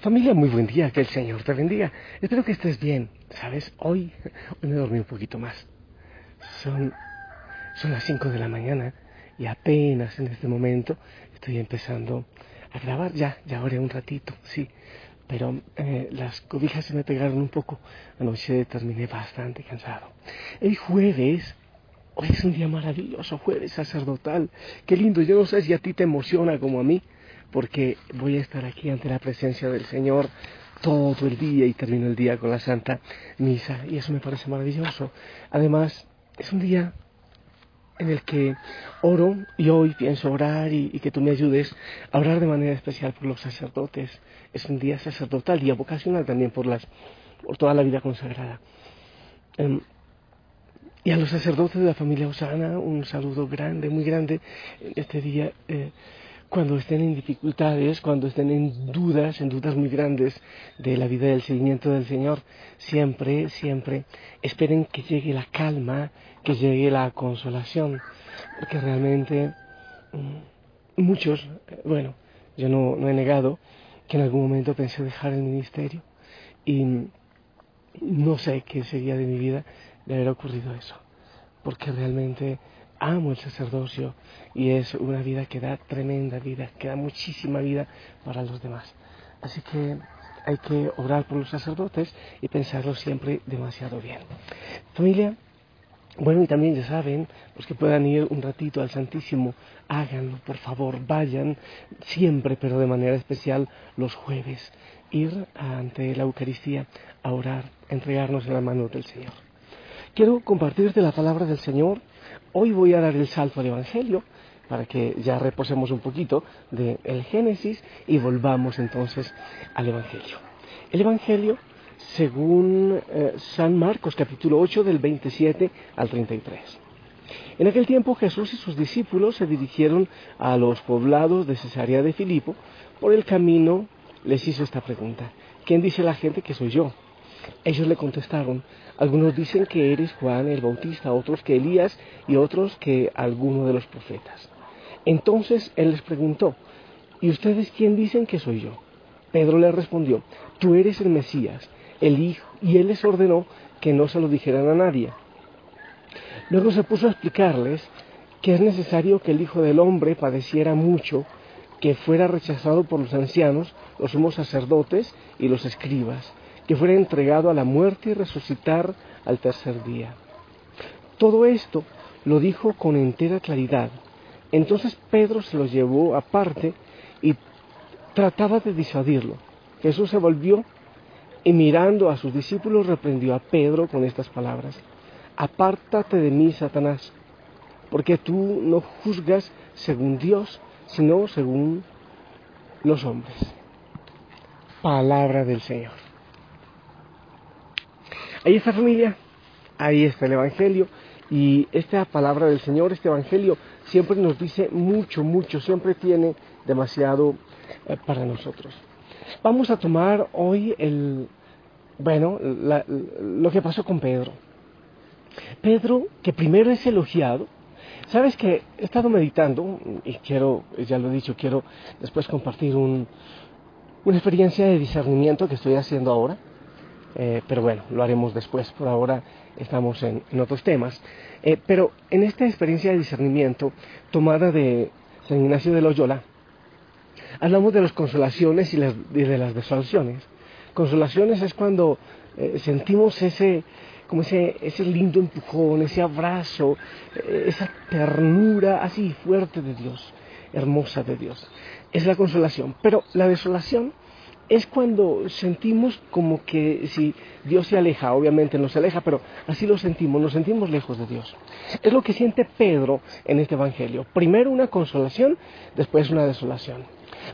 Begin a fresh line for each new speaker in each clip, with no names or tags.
Familia, muy buen día, que el Señor te bendiga. Espero que estés bien. ¿Sabes? Hoy, hoy me dormí un poquito más. Son, son las 5 de la mañana y apenas en este momento estoy empezando a grabar. Ya, ya oré un ratito, sí. Pero eh, las cobijas se me pegaron un poco. Anoche terminé bastante cansado. El jueves Hoy es un día maravilloso, jueves sacerdotal. Qué lindo. Yo no sé si a ti te emociona como a mí porque voy a estar aquí ante la presencia del Señor todo el día y termino el día con la Santa Misa y eso me parece maravilloso. Además, es un día en el que oro y hoy pienso orar y, que tú me ayudes a orar de manera especial por los sacerdotes. Es un día sacerdotal, día vocacional también por, las, por toda la vida consagrada. Em, y a los sacerdotes de la familia Osana, un saludo grande, muy grande este día. Eh, cuando estén en dificultades, cuando estén en dudas, en dudas muy grandes de la vida del seguimiento del Señor, siempre, siempre esperen que llegue la calma, que llegue la consolación, porque realmente mm, muchos, bueno, yo no, no he negado que en algún momento pensé dejar el ministerio y no sé qué sería de mi vida de haber ocurrido eso, porque realmente amo el sacerdocio y es una vida que da tremenda vida, que da muchísima vida para los demás. Así que hay que orar por los sacerdotes y pensarlo siempre demasiado bien. Familia, bueno, y también ya saben, los que puedan ir un ratito al Santísimo, háganlo, por favor, vayan siempre, pero de manera especial los jueves, ir ante la Eucaristía a orar, entregarnos en la mano del Señor. Quiero compartirte la palabra del Señor Hoy voy a dar el salto al Evangelio para que ya reposemos un poquito del Génesis y volvamos entonces al Evangelio. El Evangelio según eh, San Marcos capítulo 8 del 27 al 33. En aquel tiempo Jesús y sus discípulos se dirigieron a los poblados de Cesarea de Filipo. Por el camino les hizo esta pregunta. ¿Quién dice la gente que soy yo? Ellos le contestaron, algunos dicen que eres Juan el Bautista, otros que Elías y otros que alguno de los profetas. Entonces él les preguntó, ¿y ustedes quién dicen que soy yo? Pedro le respondió, tú eres el Mesías, el Hijo, y él les ordenó que no se lo dijeran a nadie. Luego se puso a explicarles que es necesario que el Hijo del Hombre padeciera mucho, que fuera rechazado por los ancianos, los sumos sacerdotes y los escribas, que fuera entregado a la muerte y resucitar al tercer día. Todo esto lo dijo con entera claridad. Entonces Pedro se lo llevó aparte y trataba de disuadirlo. Jesús se volvió y mirando a sus discípulos reprendió a Pedro con estas palabras. Apártate de mí, Satanás, porque tú no juzgas según Dios, sino según los hombres. Palabra del Señor. Ahí está familia, ahí está el Evangelio y esta palabra del Señor, este Evangelio, siempre nos dice mucho, mucho, siempre tiene demasiado eh, para nosotros. Vamos a tomar hoy el, bueno, lo que pasó con Pedro. Pedro, que primero es elogiado, sabes que he estado meditando y quiero, ya lo he dicho, quiero después compartir un, una experiencia de discernimiento que estoy haciendo ahora eh, pero bueno, lo haremos después. Por ahora estamos en, otros temas. Eh, pero en esta experiencia de discernimiento tomada de San Ignacio de Loyola, hablamos de las consolaciones y, de las desolaciones. Consolaciones es cuando eh, sentimos ese, como ese, ese lindo empujón, ese abrazo, esa ternura así fuerte de Dios, hermosa de Dios. Es la consolación. Pero la desolación es cuando sentimos como que si Dios se aleja, obviamente no se aleja, pero así lo sentimos, nos sentimos lejos de Dios. Es lo que siente Pedro en este Evangelio. Primero una consolación, después una desolación.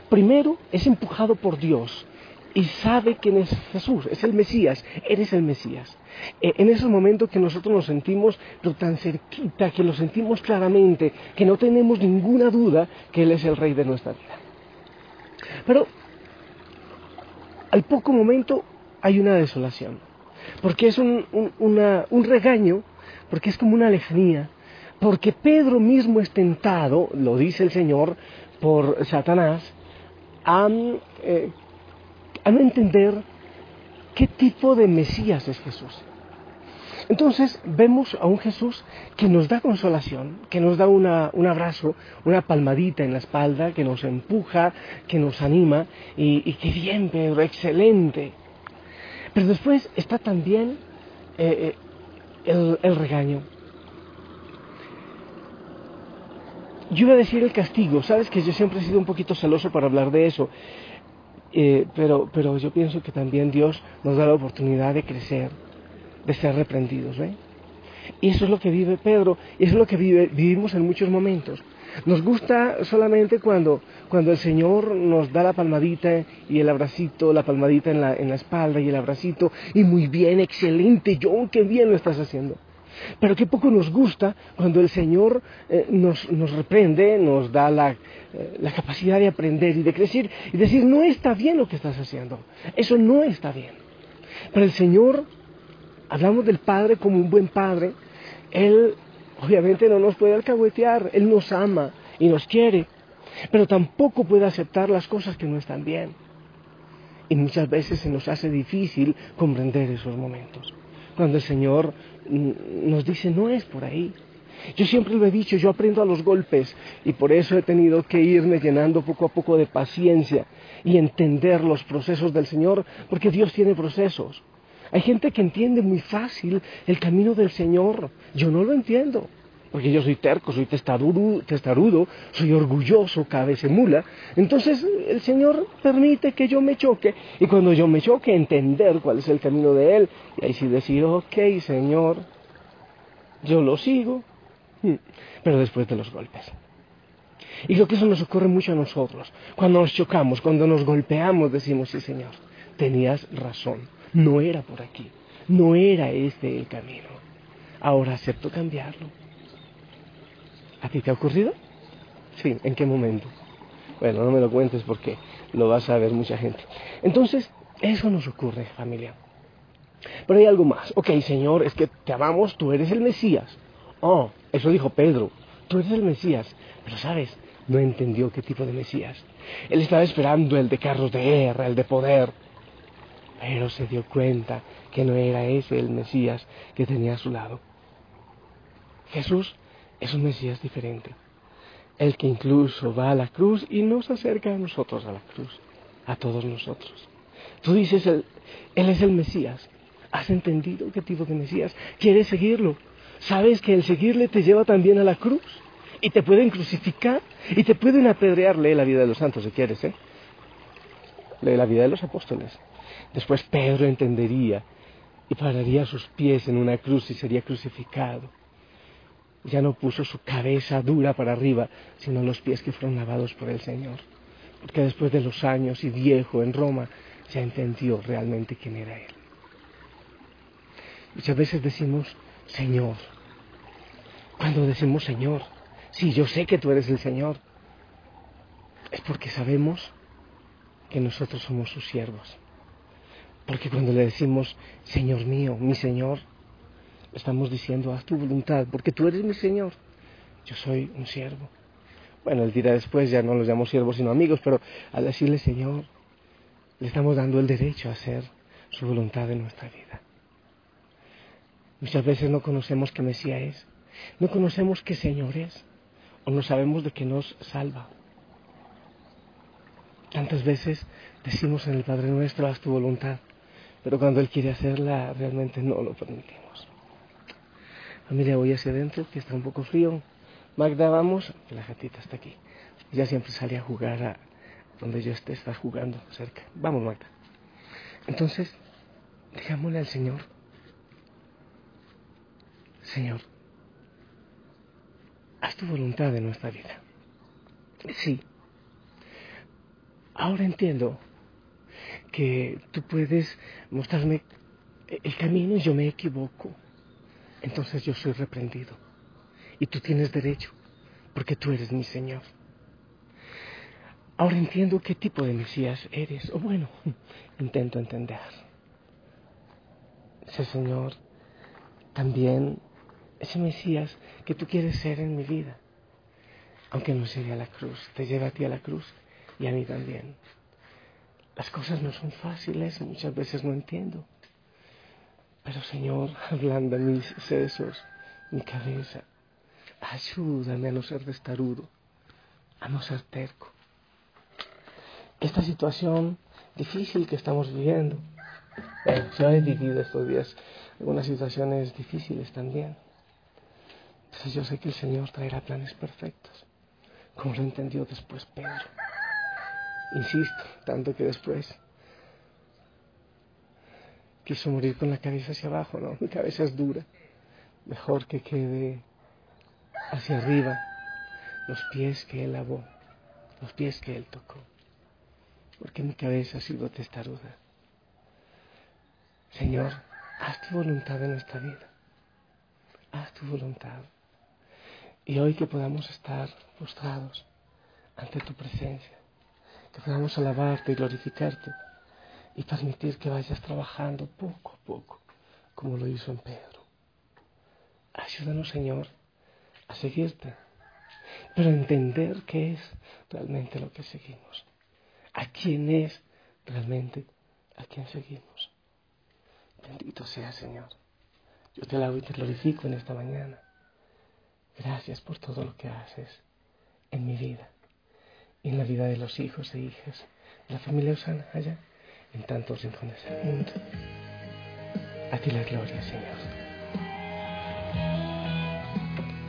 Primero es empujado por Dios y sabe quién es Jesús, es el Mesías, eres el Mesías. Eh, en esos momentos que nosotros nos sentimos tan cerquita, que lo sentimos claramente, que no tenemos ninguna duda que Él es el Rey de nuestra vida. Pero al poco momento hay una desolación, porque es un, regaño, porque es como una lejanía, porque Pedro mismo es tentado, lo dice el Señor, por Satanás, a, eh, a no entender qué tipo de Mesías es Jesús. Entonces vemos a un Jesús que nos da consolación, que nos da una, un abrazo, una palmadita en la espalda, que nos empuja, que nos anima, y, y qué bien, Pedro, excelente. Pero después está también eh, el, el regaño. Yo iba a decir el castigo, sabes que yo siempre he sido un poquito celoso para hablar de eso, eh, pero, pero yo pienso que también Dios nos da la oportunidad de crecer, de ser reprendidos. ¿ve? Y eso es lo que vive Pedro, y eso es lo que vive, vivimos en muchos momentos. Nos gusta solamente cuando, cuando el Señor nos da la palmadita y el abracito, la palmadita en la, en la espalda y el abracito, y muy bien, excelente, John, qué bien lo estás haciendo. Pero qué poco nos gusta cuando el Señor eh, nos, nos, reprende, nos da la, eh, la capacidad de aprender y de crecer y decir, no está bien lo que estás haciendo, eso no está bien. Pero el Señor, hablamos del Padre como un buen Padre, Él obviamente no nos puede alcahuetear, Él nos ama y nos quiere, pero tampoco puede aceptar las cosas que no están bien. Y muchas veces se nos hace difícil comprender esos momentos cuando el Señor nos dice, no es por ahí. Yo siempre lo he dicho, yo aprendo a los golpes y por eso he tenido que irme llenando poco a poco de paciencia y entender los procesos del Señor, porque Dios tiene procesos. Hay gente que entiende muy fácil el camino del Señor, yo no lo entiendo porque yo soy terco, soy testarudo, testarudo soy orgulloso, mula. Entonces el Señor permite que yo me choque y cuando yo me choque entender cuál es el camino de Él y ahí sí decir, ok Señor, yo lo sigo, pero después de los golpes. Y creo que eso nos ocurre mucho a nosotros. Cuando nos chocamos, cuando nos golpeamos, decimos, sí Señor, tenías razón, no era por aquí, no era este el camino. Ahora acepto cambiarlo. ¿A ti te ha ocurrido? Sí, ¿en qué momento? Bueno, no me lo cuentes porque lo vas a ver mucha gente. Entonces, eso nos ocurre, familia. Pero hay algo más. Ok, Señor, es que te amamos, tú eres el Mesías. Oh, eso dijo Pedro, tú eres el Mesías. Pero sabes, no entendió qué tipo de Mesías. Él estaba esperando el de carros de guerra, el de poder. Pero se dio cuenta que no era ese el Mesías que tenía a su lado. Jesús es un Mesías diferente. El que incluso va a la cruz y nos acerca a nosotros a la cruz, a todos nosotros. Tú dices, Él, él es el Mesías. ¿Has entendido qué tipo de Mesías? ¿Quieres seguirlo? ¿Sabes que el seguirle te lleva también a la cruz? Y te pueden crucificar y te pueden apedrear. Lee la vida de los santos si quieres, ¿eh? Lee la vida de los apóstoles. Después Pedro entendería y pararía sus pies en una cruz y sería crucificado ya no puso su cabeza dura para arriba, sino los pies que fueron lavados por el Señor. Porque después de los años y viejo en Roma, ya entendió realmente quién era Él. Muchas veces decimos, Señor. Cuando decimos Señor, sí, yo sé que tú eres el Señor, es porque sabemos que nosotros somos sus siervos. Porque cuando le decimos, Señor mío, mi Señor, estamos diciendo, haz tu voluntad, porque tú eres mi Señor, yo soy un siervo. Bueno, él dirá después, ya no los llamo siervos sino amigos, pero al decirle Señor, le estamos dando el derecho a hacer su voluntad en nuestra vida. Muchas veces no conocemos qué Mesías es, no conocemos qué Señor es, o no sabemos de qué nos salva. Tantas veces decimos en el Padre Nuestro, haz tu voluntad, pero cuando Él quiere hacerla, realmente no lo permitimos. Familia, voy hacia adentro, que está un poco frío. Magda, vamos. La gatita está aquí. Ya siempre sale a jugar a donde yo esté, está jugando cerca. Vamos, Magda. Entonces, digámosle al Señor, Señor, haz tu voluntad en nuestra vida. Sí. Ahora entiendo que tú puedes mostrarme el camino y yo me equivoco entonces yo soy reprendido. Y tú tienes derecho, porque tú eres mi Señor. Ahora entiendo qué tipo de Mesías eres, o bueno, intento entender. Ese Señor también, ese Mesías que tú quieres ser en mi vida, aunque no llegue a la cruz, te lleva a ti a la cruz y a mí también.
Las cosas no son fáciles, muchas veces no entiendo. Pero Señor, ablanda mis sesos, mi cabeza. Ayúdame a no ser destarudo, a no ser terco. Esta situación difícil que estamos viviendo, yo he vivido estos días algunas situaciones difíciles también. Entonces yo sé que el Señor traerá planes perfectos, como lo entendió después Pedro. Insisto, tanto que después quiso morir con la cabeza hacia abajo, ¿no? Mi cabeza es dura. Mejor que quede hacia arriba los pies que Él lavó, los pies que Él tocó. Porque mi cabeza ha sido testaruda. Señor, haz tu voluntad en esta vida. Haz tu voluntad. Y hoy que podamos estar postrados ante tu presencia, que podamos alabarte y glorificarte y permitir que vayas trabajando poco a poco, como lo hizo en Pedro. Ayúdanos, Señor, a seguirte, pero a entender qué es realmente lo que seguimos, a quién es realmente a quién seguimos. Bendito sea, Señor. Yo te alabo y te glorifico en esta mañana. Gracias por todo lo que haces en mi vida en la vida de los hijos e hijas de la familia Osana allá en tantos rincones del mundo. A ti la gloria, Señor.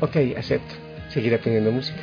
Ok, acepto. Seguiré aprendiendo música.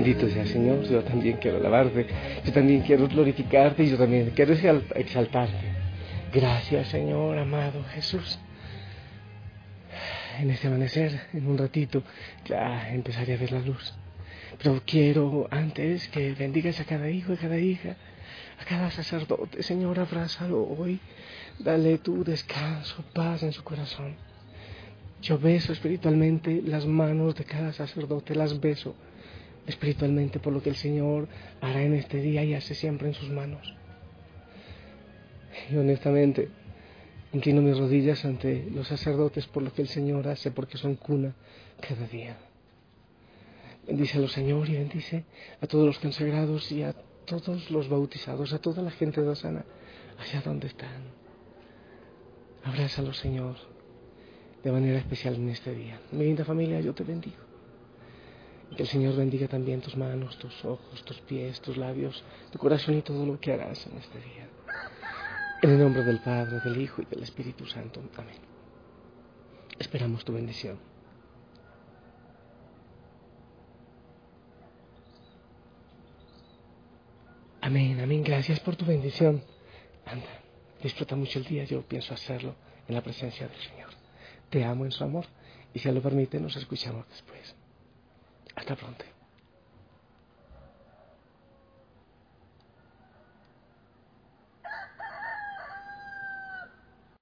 Bendito sea Señor, yo también quiero alabarte, yo también quiero glorificarte y yo también quiero exaltarte. Gracias Señor, amado Jesús. En este amanecer, en un ratito, ya empezaré a ver la luz. Pero quiero antes que bendigas a cada hijo y cada hija, a cada sacerdote, Señor, abrázalo hoy. Dale tu descanso, paz en su corazón. Yo beso espiritualmente las manos de cada sacerdote, las beso espiritualmente por lo que el Señor hará en este día y hace siempre en sus manos. Y honestamente, inclino mis rodillas ante los sacerdotes por lo que el Señor hace, porque son cuna cada día. Bendícelo, Señor, y bendice a todos los consagrados y a todos los bautizados, a toda la gente de Osana, allá donde están.
Abrázalo, Señor, de manera especial en este día. Mi linda familia, yo te bendigo. Que el Señor bendiga también tus manos, tus ojos, tus pies, tus labios, tu corazón y todo lo que harás en este día. En el nombre del Padre, del Hijo y del Espíritu Santo. Amén. Esperamos tu bendición. Amén, amén. Gracias por tu bendición. Anda, disfruta mucho el día. Yo pienso hacerlo en la presencia del Señor. Te amo en su amor y si lo permite nos escuchamos después. Hasta pronto.